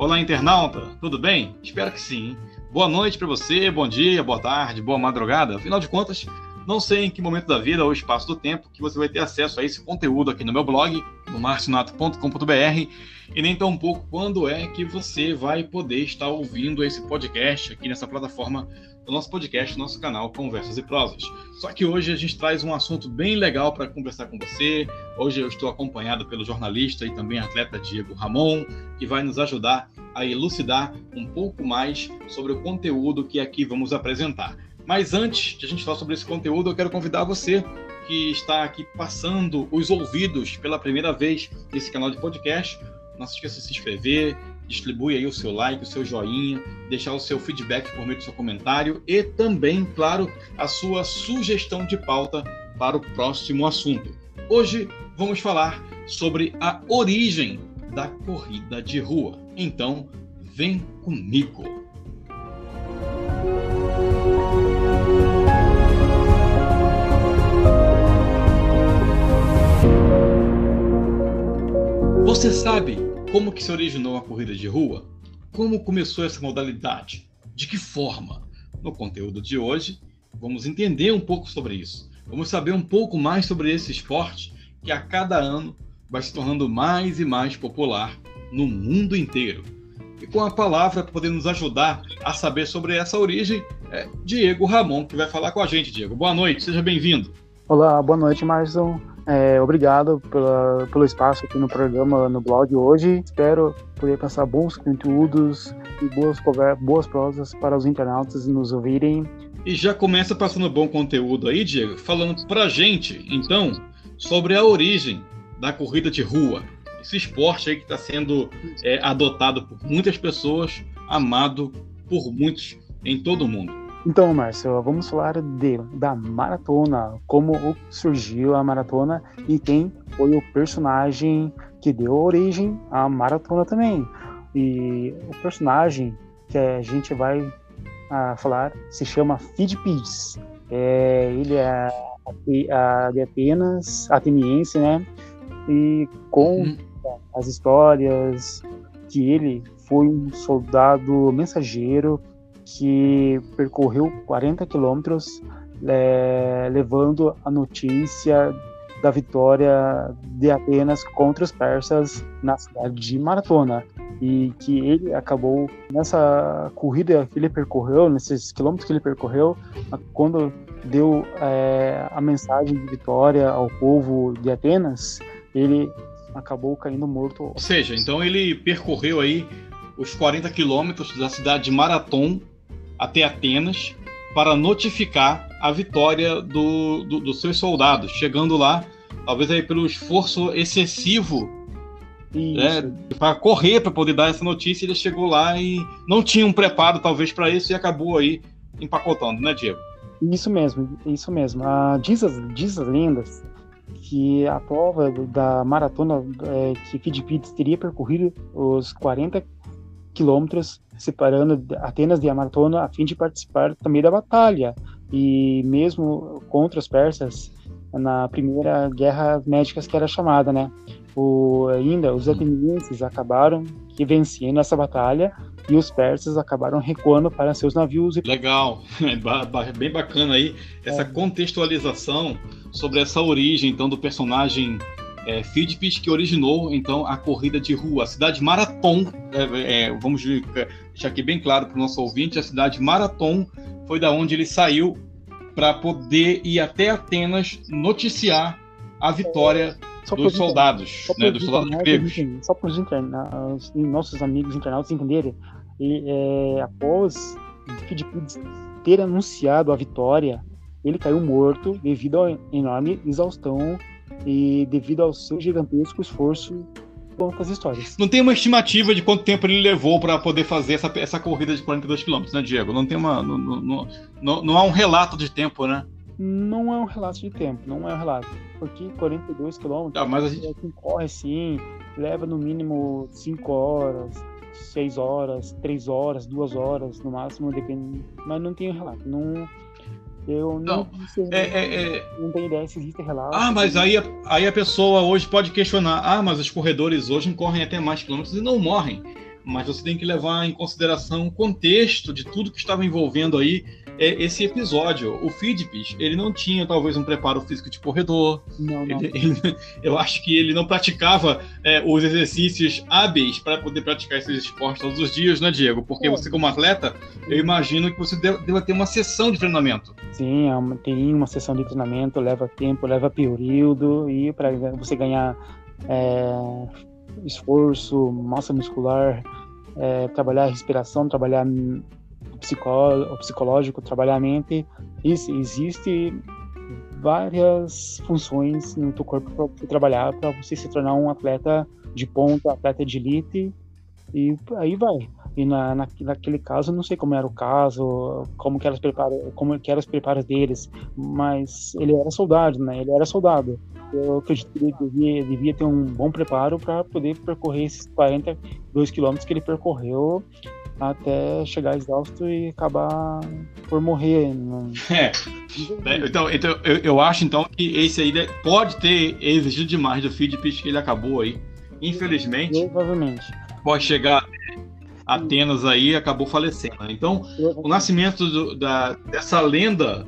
Olá, internauta, tudo bem? Espero que sim. Boa noite para você, bom dia, boa tarde, boa madrugada. Afinal de contas, não sei em que momento da vida ou espaço do tempo que você vai ter acesso a esse conteúdo aqui no meu blog, no marcionato.com.br, e nem tão pouco quando é que você vai poder estar ouvindo esse podcast aqui nessa plataforma do nosso podcast, nosso canal Conversas e Prosas. Só que hoje a gente traz um assunto bem legal para conversar com você. Hoje eu estou acompanhado pelo jornalista e também atleta Diego Ramon, que vai nos ajudar a elucidar um pouco mais sobre o conteúdo que aqui vamos apresentar. Mas antes de a gente falar sobre esse conteúdo, eu quero convidar você que está aqui passando os ouvidos pela primeira vez nesse canal de podcast. Não se esqueça de se inscrever, distribui aí o seu like, o seu joinha, deixar o seu feedback por meio do seu comentário e também, claro, a sua sugestão de pauta para o próximo assunto. Hoje vamos falar sobre a origem da corrida de rua. Então, vem comigo. Você sabe como que se originou a corrida de rua? Como começou essa modalidade? De que forma? No conteúdo de hoje, vamos entender um pouco sobre isso. Vamos saber um pouco mais sobre esse esporte que a cada ano vai se tornando mais e mais popular no mundo inteiro. E com a palavra para poder nos ajudar a saber sobre essa origem, é Diego Ramon, que vai falar com a gente. Diego, boa noite, seja bem-vindo. Olá, boa noite, Marson. É, obrigado pela, pelo espaço aqui no programa, no blog hoje. Espero poder passar bons conteúdos e boas, boas prosas para os internautas nos ouvirem. E já começa passando bom conteúdo aí, Diego, falando pra gente, então, sobre a origem da corrida de rua. Esse esporte aí que está sendo é, adotado por muitas pessoas, amado por muitos em todo o mundo. Então, Márcio, vamos falar de, da maratona, como surgiu a maratona e quem foi o personagem que deu origem à maratona também. E o personagem que a gente vai a, falar se chama Fidipides. É, ele é de Atenas, ateniense, né? E com uhum. as histórias que ele foi um soldado mensageiro que percorreu 40 quilômetros é, levando a notícia da vitória de Atenas contra os persas na cidade de Maratona e que ele acabou nessa corrida que ele percorreu, nesses quilômetros que ele percorreu, quando deu é, a mensagem de vitória ao povo de Atenas, ele acabou caindo morto. Ou seja, então ele percorreu aí os 40 quilômetros da cidade de Marathon até Atenas para notificar a vitória do, do, dos seus soldados, chegando lá, talvez aí pelo esforço excessivo né, para correr para poder dar essa notícia, ele chegou lá e não tinha um preparo talvez para isso e acabou aí empacotando, né, Diego? Isso mesmo, isso mesmo. Ah, diz, as, diz as lendas que a prova da maratona é, que Fidipides teria percorrido os 40 quilômetros separando Atenas de Amatona a fim de participar também da batalha e mesmo contra os persas na primeira guerra médicas que era chamada, né? O, ainda os atenienses acabaram que vencendo essa batalha e os persas acabaram recuando para seus navios. Legal, bem bacana aí essa é. contextualização sobre essa origem então do personagem é, que originou então a corrida de rua, a cidade Marathon. É, é, vamos deixar aqui bem claro para o nosso ouvinte: a cidade Marathon foi da onde ele saiu para poder ir até Atenas noticiar a vitória dos soldados, né, dos soldados gregos. Só para os nossos amigos internautas entenderem, e, é, após Fidipides ter anunciado a vitória, ele caiu morto devido à enorme exaustão e devido ao seu gigantesco esforço conta as histórias. Não tem uma estimativa de quanto tempo ele levou para poder fazer essa, essa corrida de 42 km, né, Diego? Não tem uma. Não, não, não, não há um relato de tempo, né? Não é um relato de tempo, não é um relato. Porque 42 km, ah, mas a gente... quem corre assim, leva no mínimo 5 horas, 6 horas, 3 horas, 2 horas, no máximo, depende. Mas não tem um relato. Não, eu não, não, é, é, é... não tenho ideia se existe relato. Ah, mas aí, aí a pessoa hoje pode questionar: ah, mas os corredores hoje correm até mais quilômetros e não morrem. mas você tem que levar em consideração o contexto de tudo que estava envolvendo aí esse episódio. O Fidpis, ele não tinha talvez um preparo físico de corredor. Não, não. Ele, ele, eu acho que ele não praticava é, os exercícios hábeis para poder praticar esses esportes todos os dias, né, Diego? Porque é. você, como atleta, eu imagino que você deva ter uma sessão de treinamento. Sim, é tem uma sessão de treinamento, leva tempo, leva período, e para você ganhar é, esforço, massa muscular, é, trabalhar a respiração, trabalhar o psicológico, trabalhar a mente. Isso, existe várias funções no teu corpo para você trabalhar para você se tornar um atleta de ponta, atleta de elite e aí vai. E na, na, naquele caso, não sei como era o caso, como que, eram os preparos, como que eram os preparos deles, mas ele era soldado, né? Ele era soldado. Eu acredito que ele devia, devia ter um bom preparo para poder percorrer esses 42 quilômetros que ele percorreu até chegar exausto e acabar por morrer. Né? É. Então, então eu, eu, acho então que esse aí pode ter exigido demais do feed que ele acabou aí. Infelizmente. Provavelmente. Pode chegar Atenas aí acabou falecendo. Então, o nascimento do, da, dessa lenda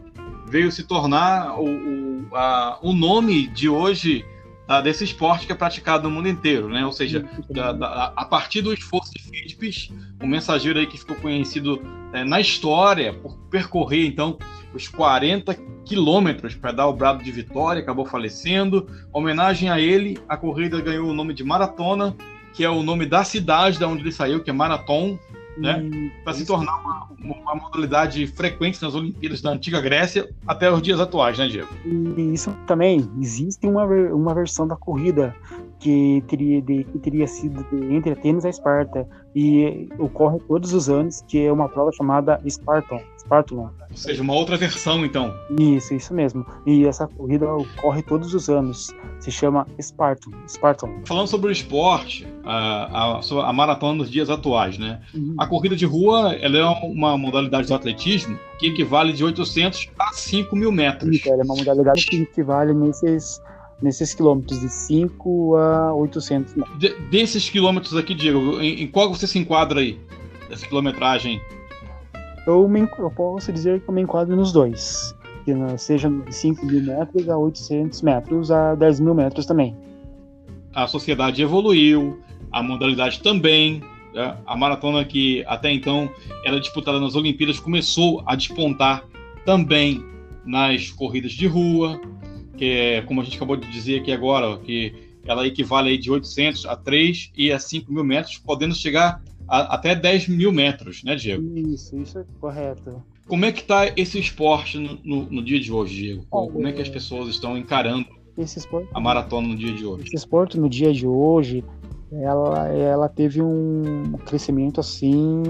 veio se tornar o, o, a, o nome de hoje a, desse esporte que é praticado no mundo inteiro, né? Ou seja, da, da, a partir do esforço de Fitbis, o mensageiro aí que ficou conhecido é, na história por percorrer então os 40 quilômetros para dar o brado de vitória, acabou falecendo. Homenagem a ele, a corrida ganhou o nome de maratona que é o nome da cidade da onde ele saiu, que é Marathon, né? Para se tornar uma, uma, modalidade frequente nas Olimpíadas da antiga Grécia até os dias atuais, né, Diego? E isso também existe uma, uma versão da corrida que teria, de, que teria sido de, entre Atenas e Esparta e ocorre todos os anos, que é uma prova chamada Spartan, Spartan. Ou seja, uma outra versão, então. Isso, isso mesmo. E essa corrida ocorre todos os anos. Se chama Spartan. Spartan. Falando sobre o esporte, a, a, a maratona nos dias atuais, né? Uhum. A corrida de rua ela é uma modalidade do atletismo que equivale de 800 a 5 mil metros. Isso, ela é uma modalidade que equivale nesses nesses quilômetros de 5 a 800 metros. De, desses quilômetros aqui, Diego, em, em, qual você se enquadra aí? Dessa quilometragem? Eu, me, eu posso dizer que eu me enquadro nos dois. Que seja de 5 mil metros a 800 metros a 10 mil metros também. A sociedade evoluiu, a modalidade também. Né? A maratona que até então era disputada nas Olimpíadas começou a despontar também nas corridas de rua, que é, como a gente acabou de dizer aqui agora, que ela equivale de 800 a 3 e a 5 mil metros, podendo chegar a, até 10 mil metros, né, Diego? Isso, isso é correto. Como é que está esse esporte no, no, no, dia de hoje, Diego? Como é que as pessoas estão encarando esporte, a maratona no dia de hoje? Esse esporte no dia de hoje, ela, ela teve um crescimento assim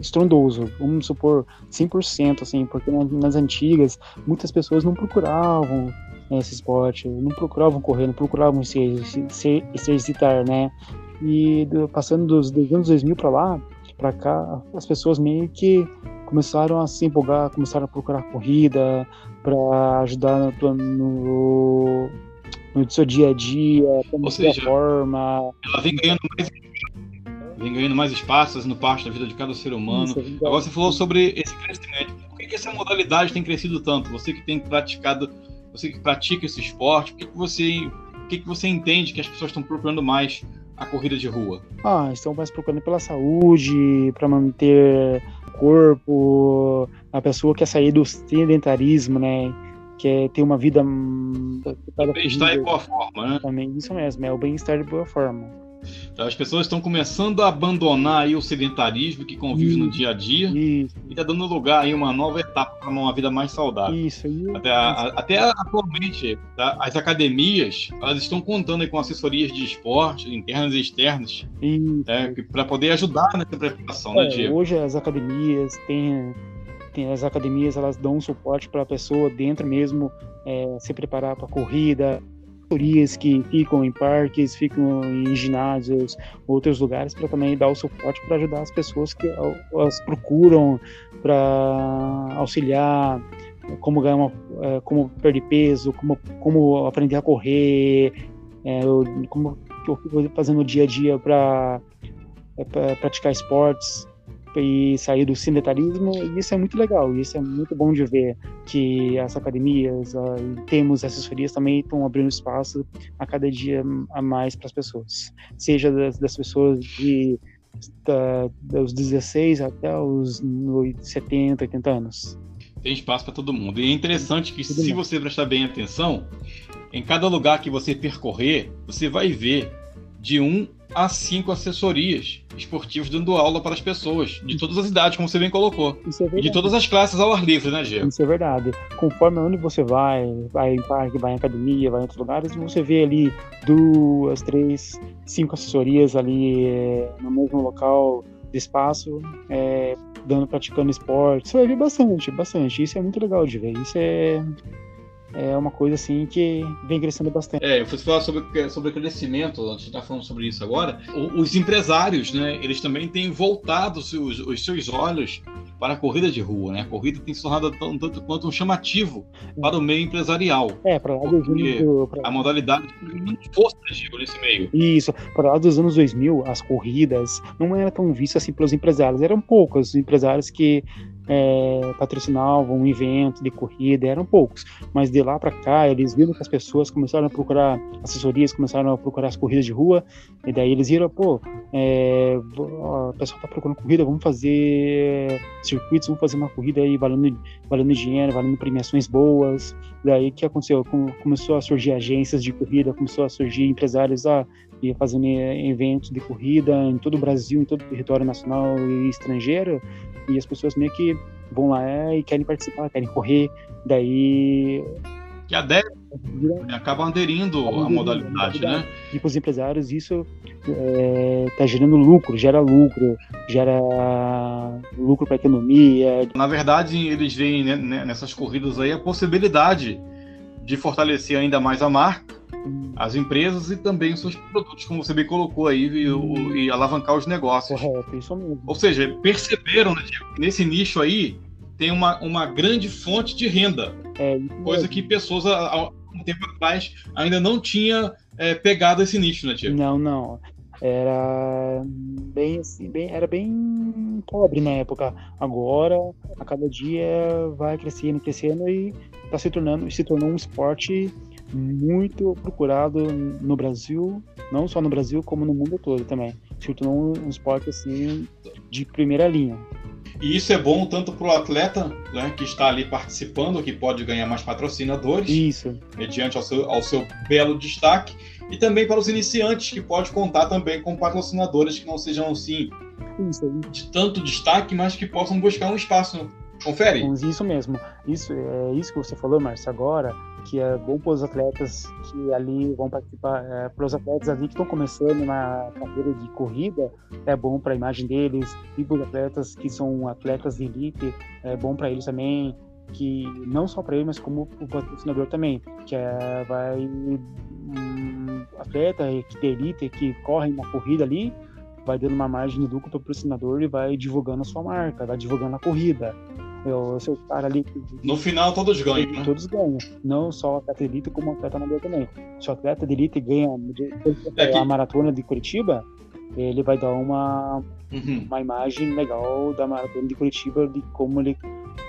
estrondoso, vamos supor 100%, assim, porque nas antigas muitas pessoas não procuravam esse esporte, não procuravam correr, não procuravam se, se, se exercitar, né? E do, passando dos, dos anos 2000 para lá, para cá, as pessoas meio que começaram a se empolgar, começaram a procurar corrida para ajudar no, no, no, seu dia a dia, como seja, forma. Ela vem ganhando mais vem ganhando mais espaços no parte da vida de cada ser humano. Isso, é Agora você falou sobre esse crescimento. Por que, que essa modalidade tem crescido tanto? Você que tem praticado você que pratica esse esporte, o que, que você o que, que você entende que as pessoas estão procurando mais a corrida de rua? Ah, estão mais procurando pela saúde, para manter o corpo, a pessoa quer sair do sedentarismo, né? Quer ter uma vida. Bem-estar e boa forma, né? Também, isso mesmo, é o bem-estar de boa forma. Então, as pessoas estão começando a abandonar aí o sedentarismo que convive isso, no dia a dia isso. e está dando lugar aí uma nova etapa para uma vida mais saudável. Isso, isso. Até, a, até atualmente, tá? as academias elas estão contando com assessorias de esporte internas e externas né? para poder ajudar nessa preparação, né, é, né, Diego? Hoje as academias têm tem as academias elas dão um suporte para a pessoa dentro mesmo é, se preparar para corrida consultorias que ficam em parques, ficam em ginásios, outros lugares, para também dar o suporte para ajudar as pessoas que elas procuram para auxiliar como ganhar uma, é, como perder peso, como, como aprender a correr, é, como eu fazendo no dia a dia para é, praticar esportes e sair do sedentarismo, e isso é muito legal, isso é muito bom de ver que as academias uh, temos assessorias também estão abrindo espaço a cada dia a mais para as pessoas, seja das, das pessoas de da, dos 16 até os 70, 80 anos. Tem espaço para todo mundo. E é interessante que, se você prestar bem atenção, em cada lugar que você percorrer, você vai ver de um a cinco assessorias esportivas dando aula para as pessoas, de todas as idades, como você bem colocou. É e de todas as classes ao ar livre, né, Diego? Isso é verdade. Conforme onde você vai, vai em parque, vai em academia, vai em outros lugares, você vê ali duas, três, cinco assessorias ali é, no mesmo local de espaço, é, dando, praticando esporte. Você vai ver bastante, bastante. Isso é muito legal de ver. Isso é é uma coisa assim que vem crescendo bastante. É, você falar sobre, sobre crescimento, a gente está falando sobre isso agora. Os empresários, né, eles também têm voltado os, os seus olhos para a corrida de rua, né? A corrida tem se tornado tanto quanto um chamativo para o meio empresarial. É, para lá dos anos, pra... a modalidade força nesse meio. Isso, para lá dos anos 2000, as corridas não eram tão vistas assim pelos empresários, eram poucos os empresários que é, patrocinavam um evento de corrida, eram poucos. Mas de lá para cá, eles viram que as pessoas começaram a procurar assessorias, começaram a procurar as corridas de rua, e daí eles viram, pô, é, o pessoal tá procurando corrida, vamos fazer circuitos, vamos fazer uma corrida aí valendo, valendo dinheiro, valendo premiações boas. Daí que aconteceu? Começou a surgir agências de corrida, começou a surgir empresários a ah, fazendo eventos de corrida em todo o Brasil, em todo o território nacional e estrangeiro, e as pessoas meio que vão lá e querem participar, querem correr, daí que aderem, né? acabam aderindo à modalidade, né? E para os empresários isso está é, tá gerando lucro, gera lucro, gera lucro para a economia. Na verdade, eles veem né, né, nessas corridas aí a possibilidade de fortalecer ainda mais a marca, as empresas e também os seus produtos, como você bem colocou aí, e, e alavancar os negócios. Correto, isso mesmo. Ou seja, perceberam, né, Diego, nesse nicho aí tem uma, uma grande fonte de renda. É, coisa que pessoas há um tempo atrás ainda não tinha é, pegado esse nicho, né, Diego? Não, não. Era bem assim, bem, era bem pobre na época. Agora, a cada dia vai crescendo, crescendo e está se tornando, se tornou um esporte muito procurado no Brasil, não só no Brasil, como no mundo todo também. Se tornou um esporte assim de primeira linha. E isso é bom tanto para o atleta né, que está ali participando, que pode ganhar mais patrocinadores, isso. mediante ao seu, ao seu belo destaque, e também para os iniciantes, que pode contar também com patrocinadores que não sejam assim isso. de tanto destaque, mas que possam buscar um espaço. Confere? Isso mesmo. Isso é isso que você falou, Márcio, agora que é bom para os atletas que ali vão participar, é, para os atletas ali que estão começando na carreira de corrida, é bom para a imagem deles, e para os atletas que são atletas de elite, é bom para eles também, que não só para eles, mas como o patrocinador também, que é, vai um atleta de elite que corre na corrida ali, vai dando uma margem de lucro para o patrocinador e vai divulgando a sua marca, vai divulgando a corrida. Eu, seu cara ali. No final, todos ganham. Né? Todos ganham. Não só o atleta de elite, como o atleta amador também. Se o atleta de elite ganha é que... a maratona de Curitiba, ele vai dar uma, uhum. uma imagem legal da maratona de Curitiba, de como ele,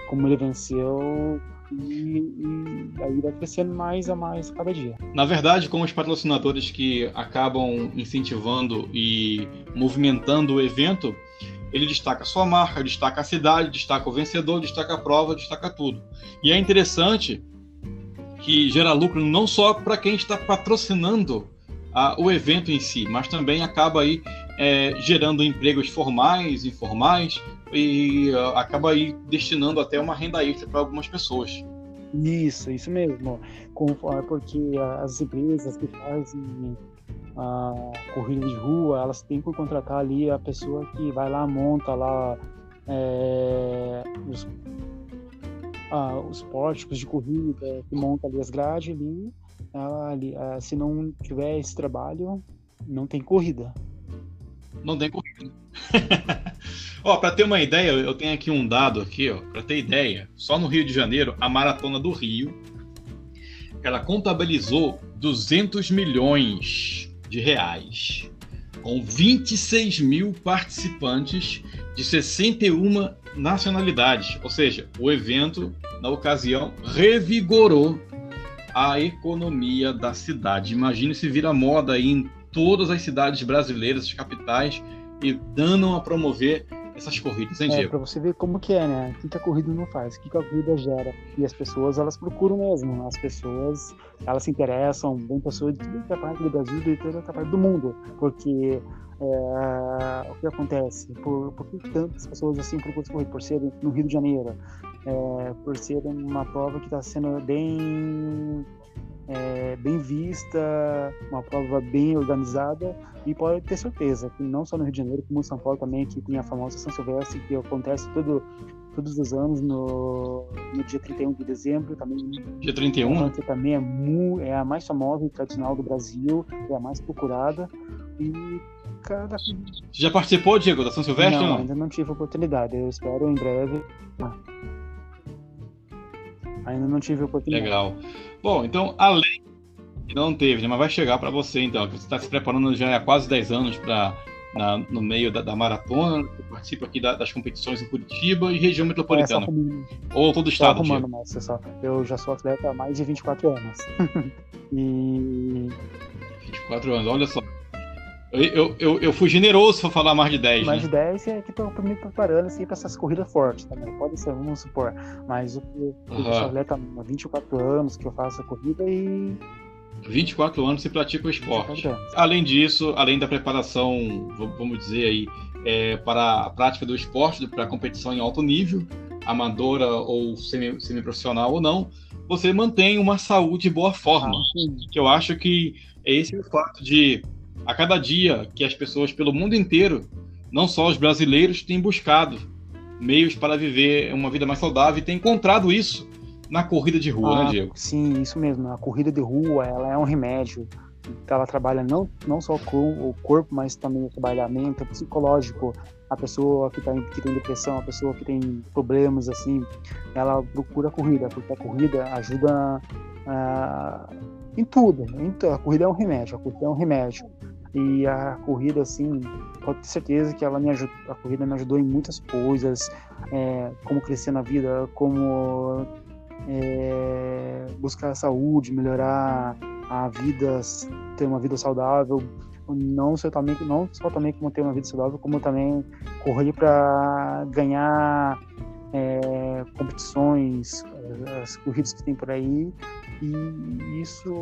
como ele venceu e, e, aí vai crescendo mais a mais cada dia. Na verdade, com os patrocinadores que acabam incentivando e movimentando o evento, ele destaca sua marca, destaca a cidade, destaca o vencedor, destaca a prova, destaca tudo. E é interessante que gera lucro não só para quem está patrocinando a, o evento em si, mas também acaba aí é, gerando empregos formais, informais e acaba aí destinando até uma renda extra para algumas pessoas. Isso, isso mesmo. Porque as empresas que fazem a corrida de rua, elas têm que contratar ali a pessoa que vai lá, monta lá é, os, os pórticos de corrida, que monta ali as grades ali, ali ah, se não tiver esse trabalho, não tem corrida. Não tem corrida. ó, para ter uma ideia, eu tenho aqui um dado aqui, ó, para ter ideia, só no Rio de Janeiro, a maratona do Rio, ela contabilizou 200 milhões de reais. com 26 mil participantes de 61 nacionalidades. Ou seja, o evento, na ocasião, revigorou a economia da cidade. Imagine se vira moda aí em todas as cidades brasileiras, capitais, e dando a promover essas corridas, hein, Diego? É, pra você ver como que é, né? O que, a corrida não faz, o que, a corrida gera. E as pessoas, elas procuram mesmo. As pessoas, elas se interessam, vem pessoas de toda parte do Brasil, de toda parte do mundo. Porque é, o que acontece? Por, por que tantas pessoas assim procuram correr? Por ser no Rio de Janeiro, é, por ser uma prova que está sendo bem é, bem vista, uma prova bem organizada e pode ter certeza que não só no Rio de Janeiro, como em São Paulo também, que tem a famosa São Silvestre, que acontece todo, todos os anos no, no dia 31 de dezembro. Também, dia 31? Que também é, mu, é a mais famosa e tradicional do Brasil, é a mais procurada. E cada... Você já participou, Diego, da São Silvestre? Não, não? ainda não tive oportunidade. Eu espero em breve. Ainda não tive oportunidade. Legal. Bom, então, além não teve, né, mas vai chegar para você então, que você está se preparando já há quase 10 anos para no meio da, da maratona, participa aqui da, das competições em Curitiba e região metropolitana. É, ou todo o estado. Arrumando, mas, só, eu já sou atleta há mais de 24 anos. e 24 anos, olha só. Eu, eu, eu, fui generoso para falar mais de 10. Mais né? de 10 é que estou me preparando assim, para essas corridas fortes também. Pode ser, vamos supor. Mas eu, eu, uhum. atleta há 24 anos que eu faço a corrida e. 24 anos se pratica o esporte. Além disso, além da preparação, vamos dizer aí, é, para a prática do esporte, para a competição em alto nível, amadora ou semi-profissional semi ou não, você mantém uma saúde em boa forma. Ah, que eu acho que esse é o fato de a cada dia que as pessoas pelo mundo inteiro, não só os brasileiros, têm buscado meios para viver uma vida mais saudável e têm encontrado isso na corrida de rua, né, ah, né, Diego? Sim, isso mesmo. A corrida de rua, ela é um remédio. Ela trabalha não, não só com o corpo, mas também o trabalhamento psicológico. A pessoa que, tá, que tem depressão, a pessoa que tem problemas, assim, ela procura a corrida, porque a corrida ajuda uh, em tudo. A corrida é um remédio, a corrida é um remédio. E a corrida, assim, pode ter certeza que ela me ajudou, a corrida me ajudou em muitas coisas, é, como crescer na vida, como é, buscar saúde, melhorar a vida, ter uma vida saudável, não só também, não só também como ter uma vida saudável, como também correr para ganhar é, competições, as corridas que tem por aí, e isso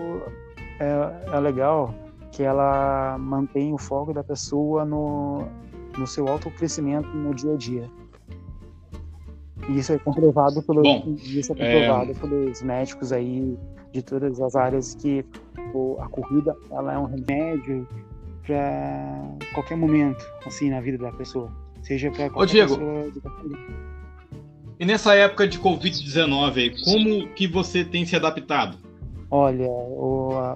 é, é legal que ela mantém o foco da pessoa no, no seu autocrescimento no dia a dia. E isso é comprovado pelo Bom, isso é comprovado é... pelos médicos aí de todas as áreas que a corrida ela é um remédio para qualquer momento assim na vida da pessoa, seja para qualquer Ô, Diego, pessoa. E nessa época de Covid-19, como que você tem se adaptado? Olha,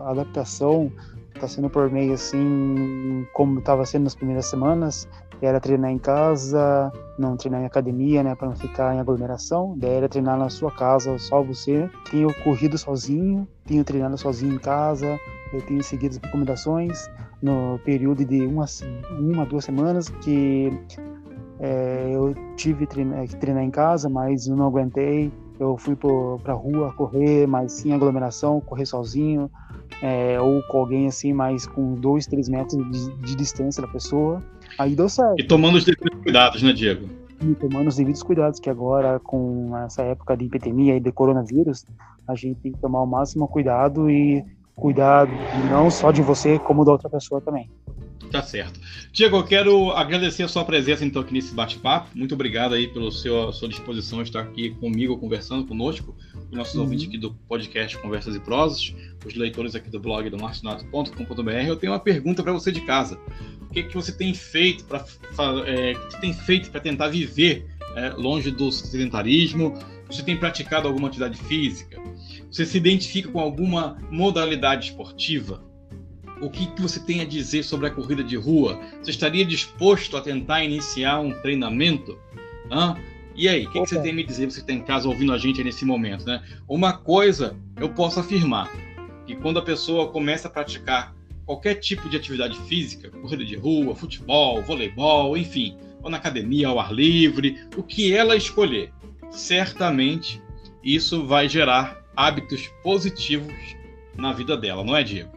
a adaptação está sendo por meio assim, como estava sendo nas primeiras semanas, era treinar em casa, não treinar em academia, né, para não ficar em aglomeração. Daí era treinar na sua casa, só você. Tenho corrido sozinho, tenho treinado sozinho em casa, eu tenho seguido as recomendações no período de uma, uma duas semanas que é, eu tive que treinar, em casa, mas eu não aguentei. Eu fui para rua correr, mas sem aglomeração, correr sozinho, é, ou com alguém assim, mais com dois, três metros de, de, distância da pessoa. Aí deu certo. E tomando os devidos cuidados, né, Diego? E tomando os devidos cuidados, que agora, com essa época de epidemia e de coronavírus, a gente tem que tomar o máximo cuidado e cuidar não só de você, como da outra pessoa também. Tá certo. Diego, eu quero agradecer a sua presença então aqui nesse bate-papo. Muito obrigado aí pela sua, sua disposição de estar aqui comigo, conversando conosco, os nossos uhum. ouvintes aqui do podcast Conversas e Prosas, os leitores aqui do blog do marcinato.com.br. Eu tenho uma pergunta para você de casa. O que, que você tem feito para é, que tem feito para tentar viver é, longe do sedentarismo? Você tem praticado alguma atividade física? Você se identifica com alguma modalidade esportiva? o que, que você tem a dizer sobre a corrida de rua? Você estaria disposto a tentar iniciar um treinamento? Hã? E aí, o que, que, você tem a me dizer, você que está em casa ouvindo a gente nesse momento, né? Uma coisa eu posso afirmar, que quando a pessoa começa a praticar qualquer tipo de atividade física, corrida de rua, futebol, voleibol, enfim, ou na academia ao ar livre, o que ela escolher, certamente isso vai gerar hábitos positivos na vida dela, não é, Diego?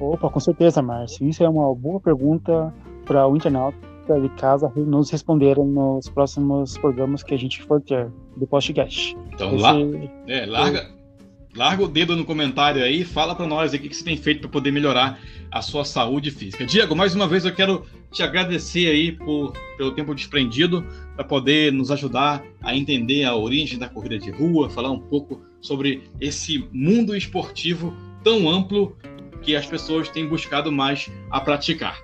Opa, com certeza, Márcio. Isso é uma boa pergunta para o internauta de casa nos responderem nos próximos programas que a gente for ter do podcast. Então, Esse... lá, é, larga, larga o dedo no comentário aí, fala para nós o que você tem feito para poder melhorar a sua saúde física. Diego, mais uma vez eu quero te agradecer aí por, pelo tempo desprendido para poder nos ajudar a entender a origem da corrida de rua, falar um pouco sobre esse mundo esportivo tão amplo que as pessoas têm buscado mais a praticar.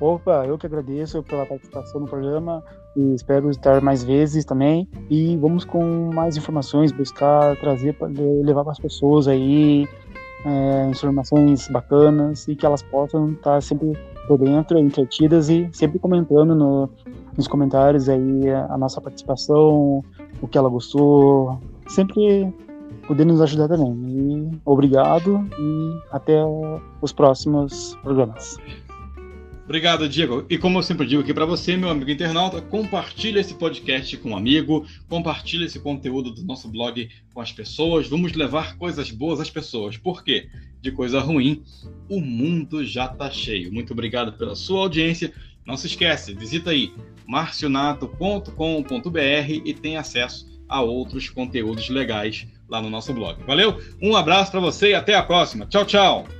Opa, eu que agradeço pela participação no programa e espero estar mais vezes também. E vamos com mais informações, buscar trazer, levar para as pessoas aí é, informações bacanas e que elas possam estar sempre por dentro, entretidas e sempre comentando no, nos comentários aí a nossa participação, o que ela gostou, sempre podendo nos ajudar também. E obrigado e até os próximos programas. Obrigado, Diego. E como eu sempre digo aqui para você, meu amigo internauta, compartilhe esse podcast com um amigo, compartilhe esse conteúdo do nosso blog com as pessoas. Vamos levar coisas boas às pessoas. Por quê? De coisa ruim, o mundo já está cheio. Muito obrigado pela sua audiência. Não se esquece, visita aí marcionato.com.br e tem acesso a outros conteúdos legais lá no nosso blog. Valeu? Um abraço para você e até a próxima. Tchau, tchau.